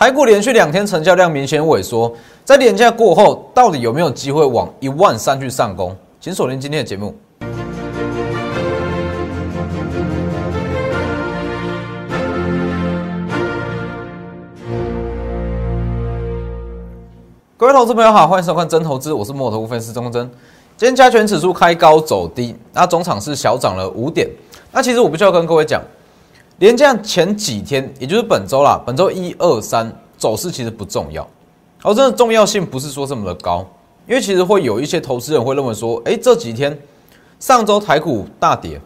台股连续两天成交量明显萎缩，在连假过后，到底有没有机会往一万三去上攻？请锁定今天的节目。各位投资朋友好，欢迎收看真投资，我是摩头分析师钟真。今天加权指数开高走低，那总场是小涨了五点。那其实我不需要跟各位讲。连这样前几天，也就是本周啦，本周一二三走势其实不重要，而真的重要性不是说这么的高，因为其实会有一些投资人会认为说，哎，这几天上周台股大跌，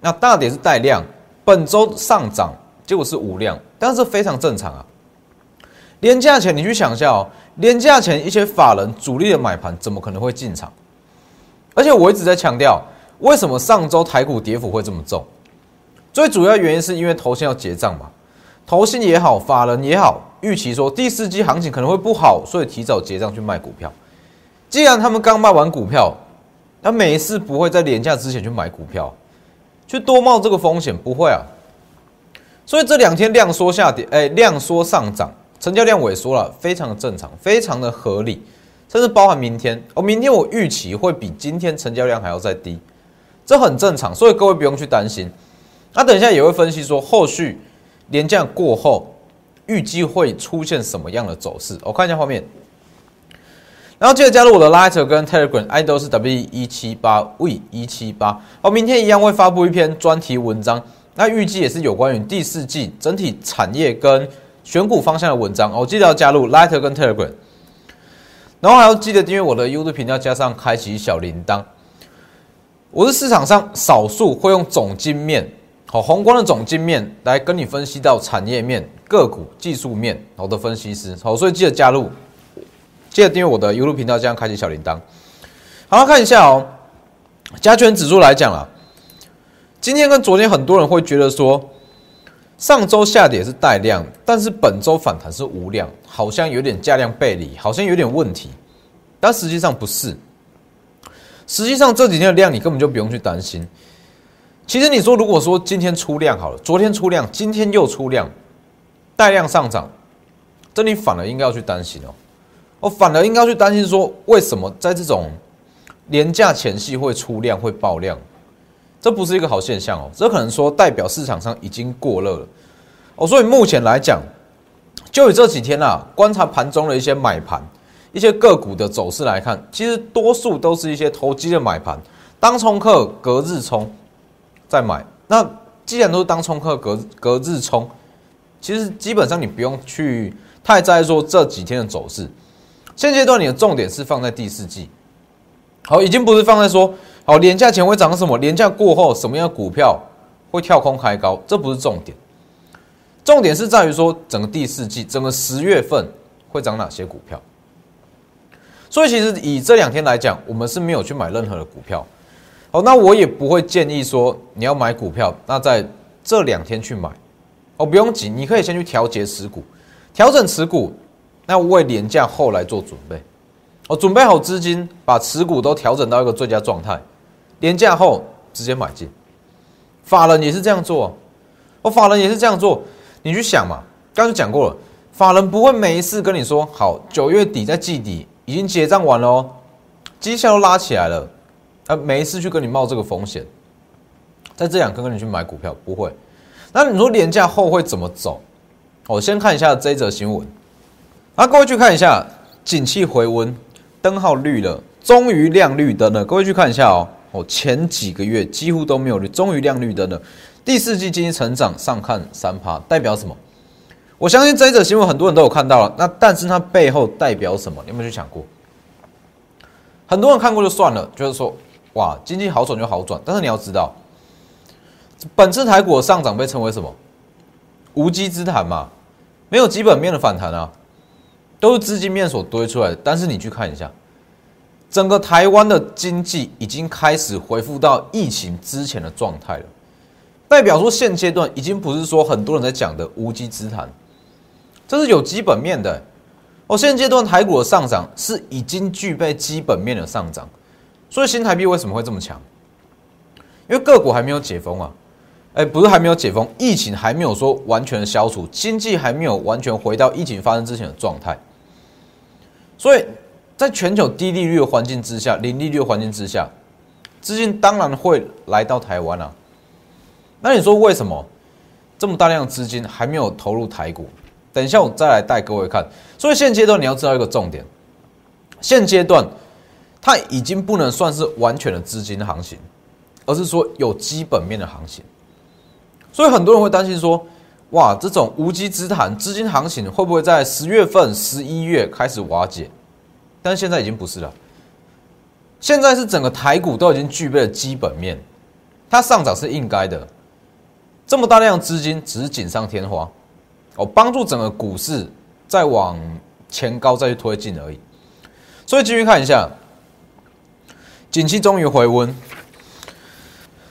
那大跌是带量，本周上涨结果是无量，但是非常正常啊。连价前你去想一下哦，连价前一些法人主力的买盘怎么可能会进场？而且我一直在强调，为什么上周台股跌幅会这么重？最主要原因是因为投信要结账嘛，投信也好，法人也好，预期说第四季行情可能会不好，所以提早结账去卖股票。既然他们刚卖完股票，那每一次不会在廉价之前去买股票，去多冒这个风险，不会啊。所以这两天量缩下跌，哎，量缩上涨，成交量萎缩了，非常的正常，非常的合理，甚至包含明天哦，明天我预期会比今天成交量还要再低，这很正常，所以各位不用去担心。那等一下也会分析说，后续连降过后，预计会出现什么样的走势？我看一下画面。然后记得加入我的 Lighter 跟 Telegram，ID 都是 W 一七八 V 一七八。好，明天一样会发布一篇专题文章，那预计也是有关于第四季整体产业跟选股方向的文章。哦，记得要加入 Lighter 跟 Telegram，然后还要记得订阅我的 YouTube 频道，加上开启小铃铛。我是市场上少数会用总金面。好，宏观的总经面来跟你分析到产业面、个股、技术面，好的分析师。好，所以记得加入，记得订阅我的 YouTube 频道，这样开启小铃铛。好，看一下哦，加权指数来讲啊，今天跟昨天很多人会觉得说，上周下跌是带量，但是本周反弹是无量，好像有点价量背离，好像有点问题，但实际上不是。实际上这几天的量，你根本就不用去担心。其实你说，如果说今天出量好了，昨天出量，今天又出量，带量上涨，这你反而应该要去担心哦。我反而应该去担心说，为什么在这种廉价前夕会出量会爆量？这不是一个好现象哦。这可能说代表市场上已经过热了哦。所以目前来讲，就以这几天啊，观察盘中的一些买盘、一些个股的走势来看，其实多数都是一些投机的买盘，当冲客隔日冲。再买，那既然都是当冲客隔隔日冲，其实基本上你不用去太在意说这几天的走势。现阶段你的重点是放在第四季，好，已经不是放在说好廉价前会涨什么，廉价过后什么样的股票会跳空开高，这不是重点。重点是在于说整个第四季，整个十月份会涨哪些股票。所以其实以这两天来讲，我们是没有去买任何的股票。哦，那我也不会建议说你要买股票，那在这两天去买，哦，不用急，你可以先去调节持股，调整持股，那为廉价后来做准备，哦，准备好资金，把持股都调整到一个最佳状态，廉价后直接买进，法人也是这样做，哦，法人也是这样做，你去想嘛，刚才讲过了，法人不会每一次跟你说，好，九月底在季底已经结账完了哦，绩效都拉起来了。呃，每一次去跟你冒这个风险，在这两天跟你去买股票不会。那你说廉价后会怎么走？我先看一下这则新闻。啊，各位去看一下，景气回温，灯号绿了，终于亮绿灯了。各位去看一下哦，哦，前几个月几乎都没有绿，终于亮绿灯了。第四季经济成长上看三趴，代表什么？我相信这一则新闻很多人都有看到了。那但是它背后代表什么？你有没有去想过？很多人看过就算了，就是说。哇，经济好转就好转，但是你要知道，本次台股的上涨被称为什么？无稽之谈嘛，没有基本面的反弹啊，都是资金面所堆出来的。但是你去看一下，整个台湾的经济已经开始恢复到疫情之前的状态了，代表说现阶段已经不是说很多人在讲的无稽之谈，这是有基本面的。哦，现阶段台股的上涨是已经具备基本面的上涨。所以新台币为什么会这么强？因为个股还没有解封啊，哎，不是还没有解封，疫情还没有说完全消除，经济还没有完全回到疫情发生之前的状态。所以在全球低利率的环境之下，零利率的环境之下，资金当然会来到台湾啊。那你说为什么这么大量的资金还没有投入台股？等一下我再来带各位看。所以现阶段你要知道一个重点，现阶段它已经不能算是完全的资金行情，而是说有基本面的行情。所以很多人会担心说：“哇，这种无稽之谈，资金行情会不会在十月份、十一月开始瓦解？”但现在已经不是了。现在是整个台股都已经具备了基本面，它上涨是应该的。这么大量资金只是锦上添花，哦，帮助整个股市再往前高再去推进而已。所以继续看一下，景气终于回温。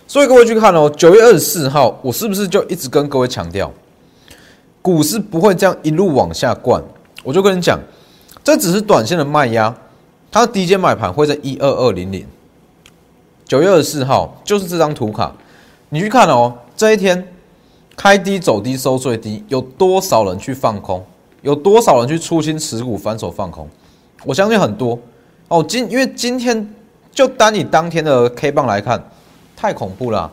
所以各位去看哦，九月二十四号，我是不是就一直跟各位强调，股市不会这样一路往下灌？我就跟你讲，这只是短线的卖压，它的低阶买盘会在一二二零零。九月二十四号就是这张图卡，你去看哦，这一天开低走低收最低，有多少人去放空？有多少人去出清持股反手放空？我相信很多哦。今因为今天就单以当天的 K 棒来看。太恐怖了，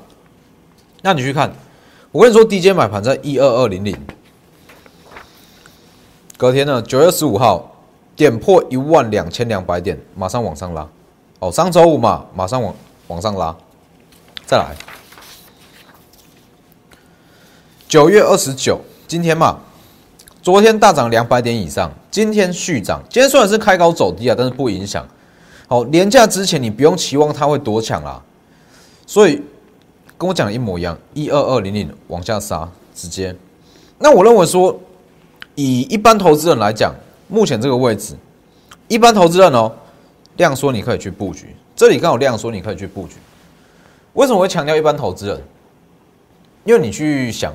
那你去看，我跟你说，低阶买盘在一二二零零，隔天呢，九月十五号点破一万两千两百点，马上往上拉，哦，上周五嘛，马上往往上拉，再来，九月二十九，今天嘛，昨天大涨两百点以上，今天续涨，今天虽然是开高走低啊，但是不影响，好，廉价之前你不用期望它会多强啦。所以跟我讲的一模一样，一二二零零往下杀，直接。那我认为说，以一般投资人来讲，目前这个位置，一般投资人哦，量说你可以去布局，这里刚好量说你可以去布局。为什么会强调一般投资人？因为你去想，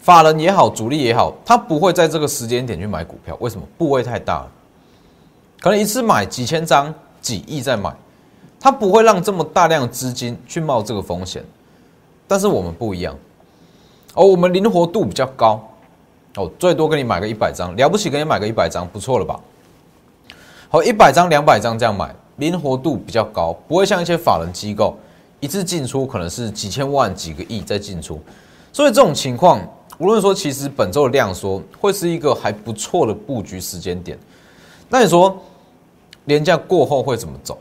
法人也好，主力也好，他不会在这个时间点去买股票，为什么？部位太大了，可能一次买几千张、几亿再买。它不会让这么大量资金去冒这个风险，但是我们不一样，哦，我们灵活度比较高，哦，最多给你买个一百张，了不起给你买个一百张，不错了吧？好，一百张、两百张这样买，灵活度比较高，不会像一些法人机构一次进出可能是几千万、几个亿在进出，所以这种情况，无论说其实本周的量缩会是一个还不错的布局时间点，那你说廉价过后会怎么走？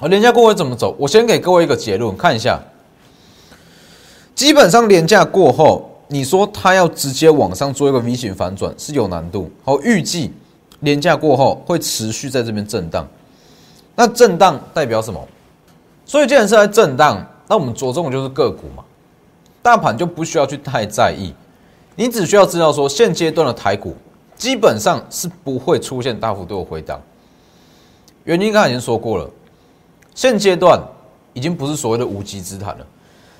而廉价过会怎么走？我先给各位一个结论，看一下。基本上廉价过后，你说它要直接往上做一个 V 型反转是有难度。好，预计廉价过后会持续在这边震荡。那震荡代表什么？所以既然是在震荡，那我们着重就是个股嘛。大盘就不需要去太在意，你只需要知道说现阶段的台股基本上是不会出现大幅度的回档。原因刚才已经说过了。现阶段已经不是所谓的无稽之谈了，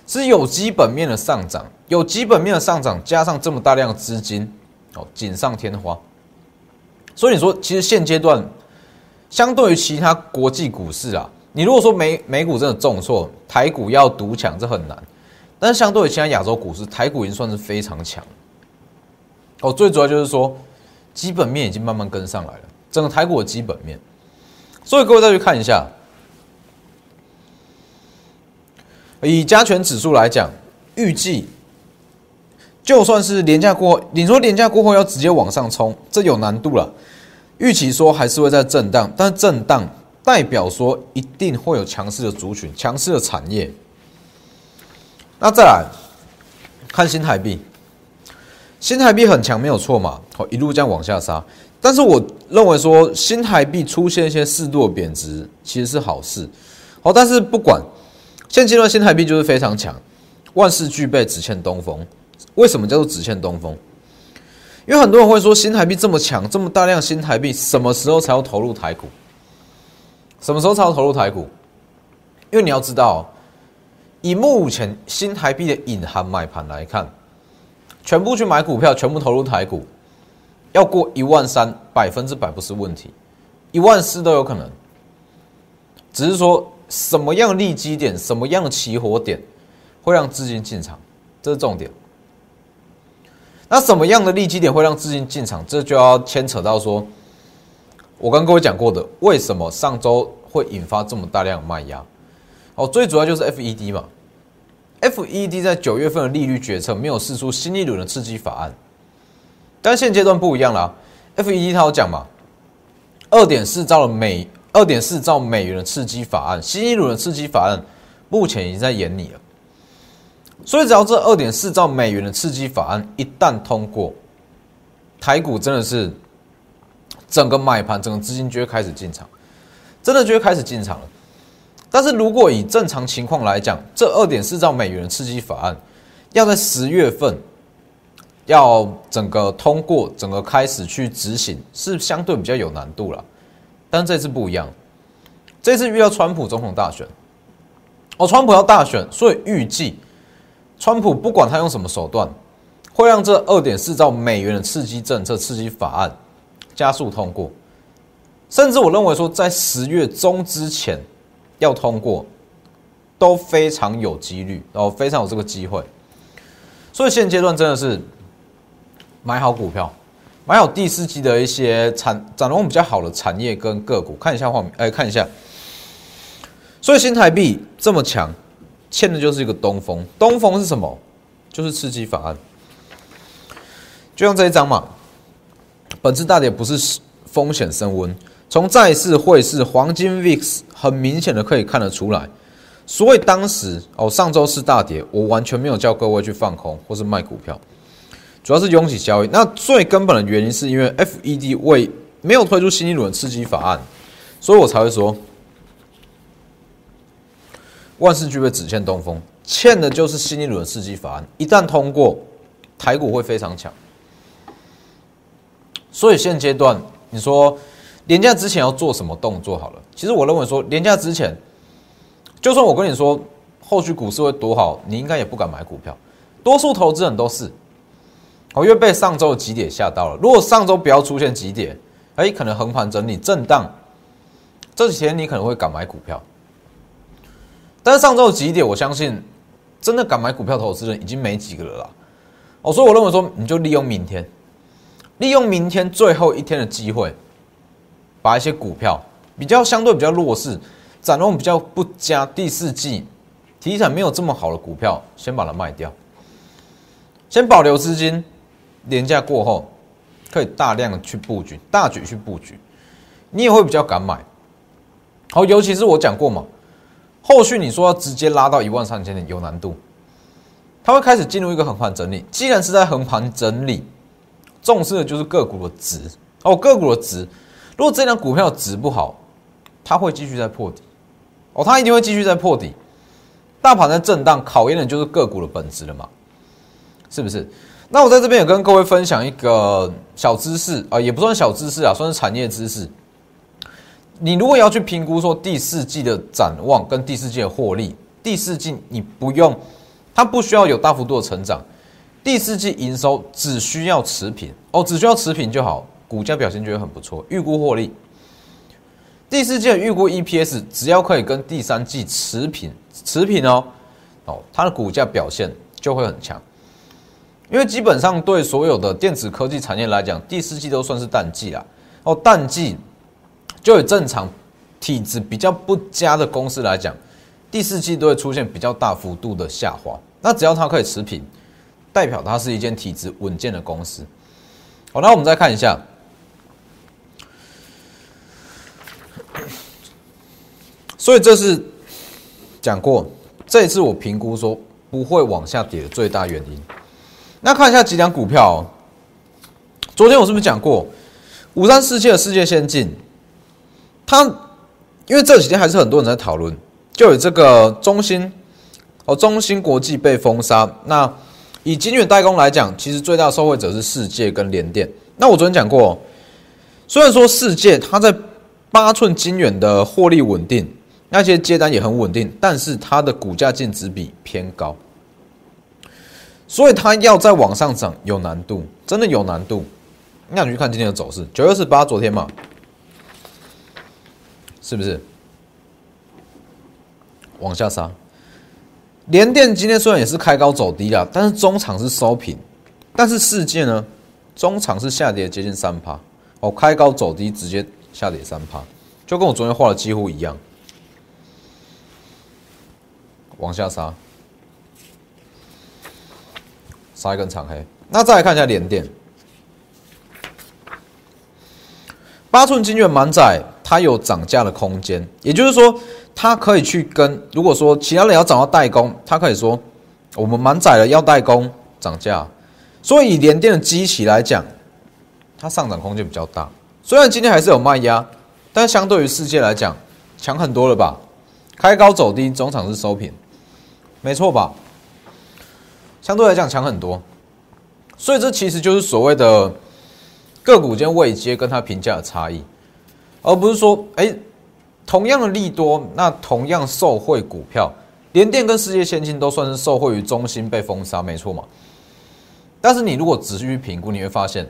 是有基本面的上涨，有基本面的上涨，加上这么大量的资金，哦，锦上添花。所以你说，其实现阶段相对于其他国际股市啊，你如果说美美股真的重挫，台股要独强这很难。但是相对于其他亚洲股市，台股已经算是非常强。哦，最主要就是说，基本面已经慢慢跟上来了，整个台股的基本面。所以各位再去看一下。以加权指数来讲，预计就算是廉价过后，你说廉价过后要直接往上冲，这有难度了。预期说还是会在震荡，但震荡代表说一定会有强势的族群、强势的产业。那再来看新台币，新台币很强没有错嘛？好，一路这样往下杀，但是我认为说新台币出现一些适度的贬值，其实是好事。好，但是不管。现阶段新台币就是非常强，万事俱备，只欠东风。为什么叫做只欠东风？因为很多人会说新台币这么强，这么大量新台币，什么时候才要投入台股？什么时候才要投入台股？因为你要知道，以目前新台币的隐含买盘来看，全部去买股票，全部投入台股，要过一万三，百分之百不是问题，一万四都有可能，只是说。什么样的利基点，什么样的起火点，会让资金进场，这是重点。那什么样的利基点会让资金进场？这就要牵扯到说，我跟各位讲过的，为什么上周会引发这么大量卖压？哦，最主要就是 FED 嘛。FED 在九月份的利率决策没有试出新一轮的刺激法案，但现阶段不一样了。FED 他有讲嘛，二点四兆的美二点四兆美元的刺激法案，新一轮的刺激法案目前已经在演拟了。所以，只要这二点四兆美元的刺激法案一旦通过，台股真的是整个买盘，整个资金就会开始进场，真的就会开始进场了。但是如果以正常情况来讲，这二点四兆美元的刺激法案要在十月份要整个通过，整个开始去执行，是相对比较有难度了。但这次不一样，这次遇到川普总统大选，哦，川普要大选，所以预计。川普不管他用什么手段，会让这二点四兆美元的刺激政策、刺激法案加速通过，甚至我认为说，在十月中之前要通过，都非常有几率，然后非常有这个机会。所以现阶段真的是买好股票，买好第四季的一些产展望比较好的产业跟个股。看一下画面，哎，看一下。所以新台币这么强。欠的就是一个东风，东风是什么？就是刺激法案。就像这一张嘛，本次大跌不是风险升温，从债市、汇市、黄金 VIX 很明显的可以看得出来。所以当时哦，上周四大跌，我完全没有叫各位去放空或是卖股票，主要是拥挤交易。那最根本的原因是因为 FED 为没有推出新一轮刺激法案，所以我才会说。万事俱备，只欠东风。欠的就是新一轮刺激法案，一旦通过，台股会非常强。所以现阶段，你说廉价之前要做什么动作？好了，其实我认为说廉价之前，就算我跟你说后续股市会多好，你应该也不敢买股票。多数投资人都是，哦，因为被上周的急跌吓到了。如果上周不要出现急跌，哎，可能横盘整理震荡，这几天你可能会敢买股票。但是上周的几点，我相信真的敢买股票投资人已经没几个了啦。哦，所以我认为说，你就利用明天，利用明天最后一天的机会，把一些股票比较相对比较弱势、展望比较不佳、第四季题材没有这么好的股票，先把它卖掉，先保留资金，廉价过后可以大量的去布局、大举去布局，你也会比较敢买。好，尤其是我讲过嘛。后续你说要直接拉到一万三千点有难度，它会开始进入一个横盘整理。既然是在横盘整理，重视的就是个股的值哦，个股的值。如果这张股票值不好，它会继续在破底哦，它一定会继续在破底。大盘在震荡，考验的就是个股的本质了嘛，是不是？那我在这边也跟各位分享一个小知识啊，也不算小知识啊，算是产业知识。你如果要去评估说第四季的展望跟第四季的获利，第四季你不用，它不需要有大幅度的成长，第四季营收只需要持平哦，只需要持平就好，股价表现就会很不错。预估获利，第四季的预估 EPS 只要可以跟第三季持平，持平哦，哦，它的股价表现就会很强，因为基本上对所有的电子科技产业来讲，第四季都算是淡季啦，哦，淡季。就以正常体质比较不佳的公司来讲，第四季都会出现比较大幅度的下滑。那只要它可以持平，代表它是一间体质稳健的公司。好，那我们再看一下，所以这是讲过，这一次我评估说不会往下跌的最大原因。那看一下几档股票，昨天我是不是讲过五三四七的世界先进？它，因为这几天还是很多人在讨论，就有这个中芯哦，中芯国际被封杀。那以晶圆代工来讲，其实最大受惠者是世界跟联电。那我昨天讲过，虽然说世界它在八寸晶圆的获利稳定，那些接单也很稳定，但是它的股价净值比偏高，所以它要再往上涨有难度，真的有难度。那你去看今天的走势，九月十八昨天嘛。是不是往下杀？联电今天虽然也是开高走低了，但是中场是收平，但是世界呢，中场是下跌接近三趴，哦，开高走低直接下跌三趴，就跟我昨天画的几乎一样，往下杀，杀一根长黑。那再来看一下联电，八寸晶圆满载，它有涨价的空间，也就是说。它可以去跟，如果说其他人要找到代工，它可以说我们满载了要代工涨价，所以以联电的机器来讲，它上涨空间比较大。虽然今天还是有卖压，但相对于世界来讲强很多了吧？开高走低，中场是收平，没错吧？相对来讲强很多，所以这其实就是所谓的个股间位阶跟它评价的差异，而不是说哎。同样的利多，那同样受惠股票，联电跟世界先进都算是受惠于中心被封杀，没错嘛？但是你如果仔细去评估，你会发现，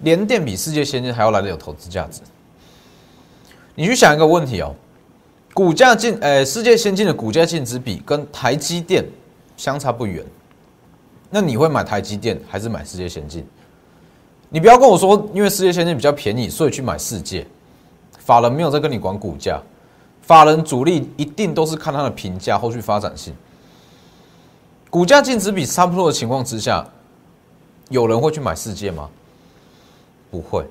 联电比世界先进还要来的有投资价值。你去想一个问题哦，股价净，诶，世界先进的股价净值比跟台积电相差不远，那你会买台积电还是买世界先进？你不要跟我说，因为世界先进比较便宜，所以去买世界。法人没有在跟你管股价，法人主力一定都是看它的评价后续发展性。股价净值比差不多的情况之下，有人会去买世界吗？不会，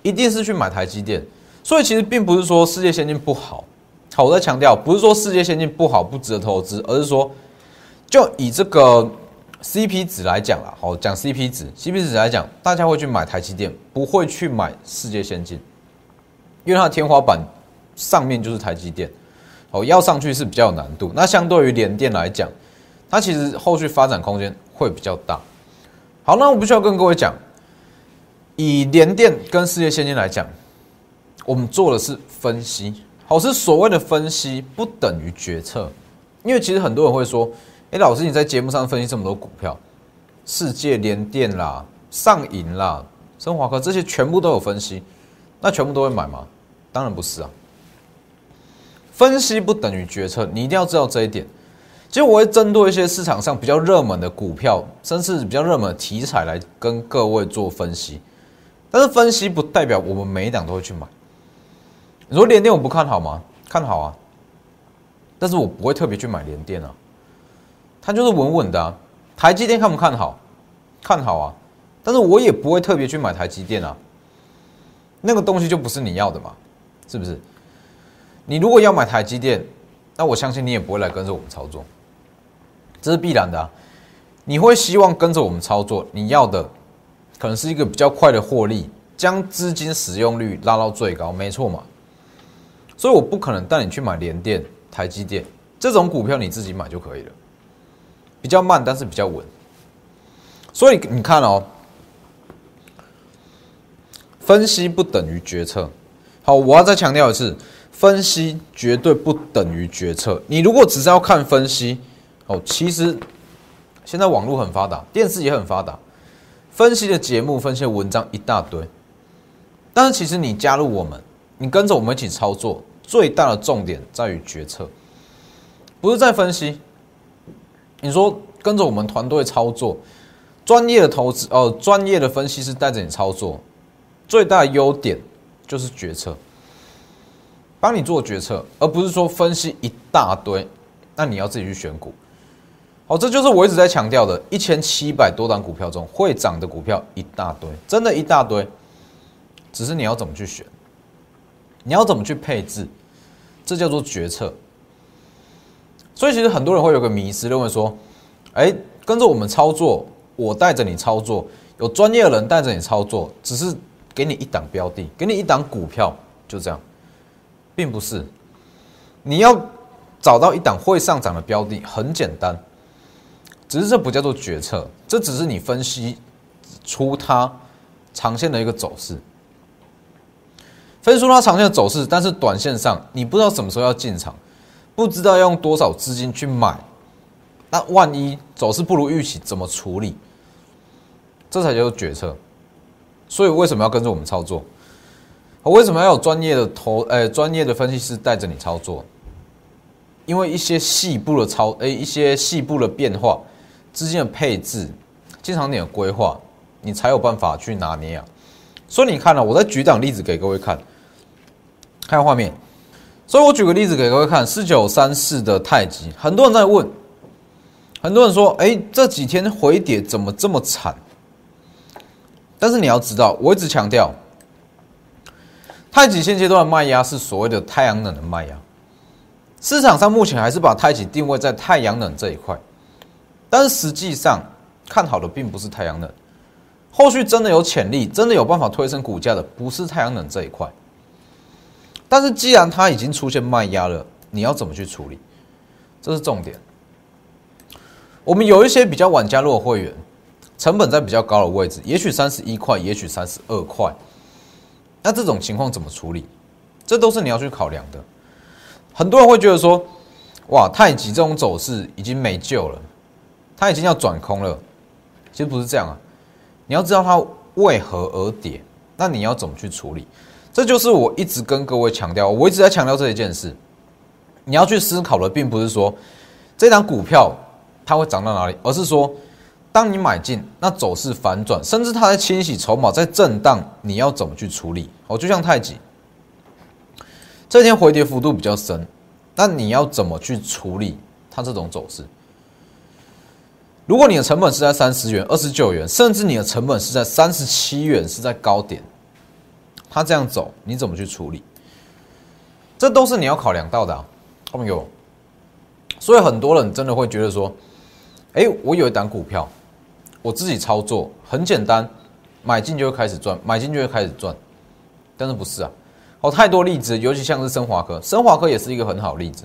一定是去买台积电。所以其实并不是说世界先进不好，好，我在强调，不是说世界先进不好不值得投资，而是说，就以这个 CP 值来讲啦，好讲 CP 值，CP 值来讲，大家会去买台积电，不会去买世界先进。因为它的天花板上面就是台积电，哦，要上去是比较有难度。那相对于联电来讲，它其实后续发展空间会比较大。好，那我不需要跟各位讲，以联电跟世界先进来讲，我们做的是分析，好，是所谓的分析，不等于决策。因为其实很多人会说，哎，老师你在节目上分析这么多股票，世界联电啦、上银啦、升华科这些全部都有分析。那全部都会买吗？当然不是啊。分析不等于决策，你一定要知道这一点。其实我会针对一些市场上比较热门的股票，甚至比较热门的题材来跟各位做分析。但是分析不代表我们每一档都会去买。你说联电我不看好吗？看好啊。但是我不会特别去买联电啊。它就是稳稳的。台积电看不看好？看好啊。但是我也不会特别去买台积电啊。那个东西就不是你要的嘛，是不是？你如果要买台积电，那我相信你也不会来跟着我们操作，这是必然的。你会希望跟着我们操作，你要的可能是一个比较快的获利，将资金使用率拉到最高，没错嘛。所以我不可能带你去买联电、台积电这种股票，你自己买就可以了，比较慢，但是比较稳。所以你看哦。分析不等于决策。好，我要再强调一次，分析绝对不等于决策。你如果只是要看分析，哦，其实现在网络很发达，电视也很发达，分析的节目、分析的文章一大堆。但是其实你加入我们，你跟着我们一起操作，最大的重点在于决策，不是在分析。你说跟着我们团队操作，专业的投资哦，专业的分析师带着你操作。最大的优点就是决策，帮你做决策，而不是说分析一大堆，那你要自己去选股。好，这就是我一直在强调的，一千七百多档股票中会涨的股票一大堆，真的一大堆，只是你要怎么去选，你要怎么去配置，这叫做决策。所以其实很多人会有个迷思，认为说，哎，跟着我们操作，我带着你操作，有专业的人带着你操作，只是。给你一档标的，给你一档股票，就这样，并不是。你要找到一档会上涨的标的，很简单，只是这不叫做决策，这只是你分析出它长线的一个走势，分析出它长线的走势，但是短线上你不知道什么时候要进场，不知道要用多少资金去买，那万一走势不如预期，怎么处理？这才叫做决策。所以为什么要跟着我们操作？为什么要有专业的投？呃，专业的分析师带着你操作？因为一些细部的操，诶，一些细部的变化，资金的配置，经常点的规划，你才有办法去拿捏啊。所以你看了，我再举档例子给各位看，看画面。所以我举个例子给各位看，四九三四的太极，很多人在问，很多人说，哎，这几天回跌怎么这么惨？但是你要知道，我一直强调，太极现阶段的卖压是所谓的太阳能的卖压，市场上目前还是把太极定位在太阳能这一块，但是实际上看好的并不是太阳能，后续真的有潜力，真的有办法推升股价的，不是太阳能这一块。但是既然它已经出现卖压了，你要怎么去处理？这是重点。我们有一些比较晚加入的会员，成本在比较高的位置，也许三十一块，也许三十二块。那这种情况怎么处理？这都是你要去考量的。很多人会觉得说，哇，太极这种走势已经没救了，它已经要转空了。其实不是这样啊，你要知道它为何而跌，那你要怎么去处理？这就是我一直跟各位强调，我一直在强调这一件事。你要去思考的，并不是说这张股票它会涨到哪里，而是说，当你买进，那走势反转，甚至它在清洗筹码，在震荡，你要怎么去处理？哦，就像太极，这天回跌幅度比较深，那你要怎么去处理它这种走势？如果你的成本是在三十元、二十九元，甚至你的成本是在三十七元，是在高点。他这样走，你怎么去处理？这都是你要考量到的，朋友。所以很多人真的会觉得说：“哎，我有一档股票，我自己操作很简单，买进就会开始赚，买进就会开始赚。”但是不是啊？哦，太多例子，尤其像是升华科，升华科也是一个很好例子。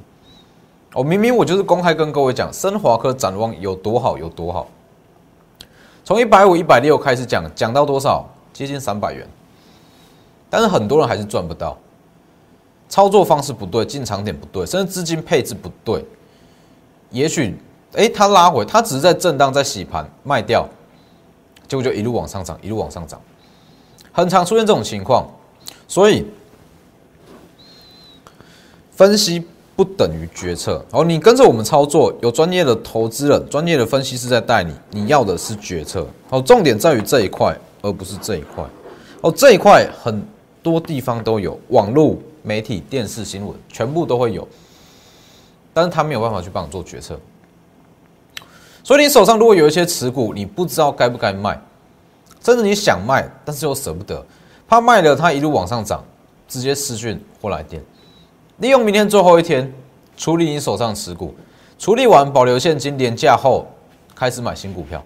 哦，明明我就是公开跟各位讲，升华科展望有多好有多好。从一百五、一百六开始讲，讲到多少？接近三百元。但是很多人还是赚不到，操作方式不对，进场点不对，甚至资金配置不对。也许，哎，它拉回，它只是在震荡，在洗盘，卖掉，结果就一路往上涨，一路往上涨，很常出现这种情况。所以，分析不等于决策。哦，你跟着我们操作，有专业的投资人、专业的分析师在带你，你要的是决策。哦，重点在于这一块，而不是这一块。哦，这一块很。多地方都有网络媒体、电视新闻，全部都会有，但是他没有办法去帮你做决策。所以你手上如果有一些持股，你不知道该不该卖，甚至你想卖，但是又舍不得，怕卖了它一路往上涨，直接私讯或来电，利用明天最后一天处理你手上持股，处理完保留现金，廉价后开始买新股票。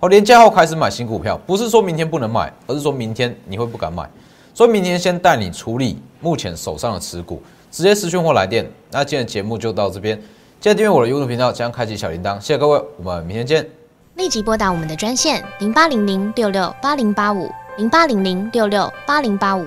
哦，廉价后开始买新股票，不是说明天不能买，而是说明天你会不敢买。所以明天先带你处理目前手上的持股，直接私讯或来电。那今天的节目就到这边，记得订阅我的 YouTube 频道，将开启小铃铛。谢谢各位，我们明天见。立即拨打我们的专线零八零零六六八零八五零八零零六六八零八五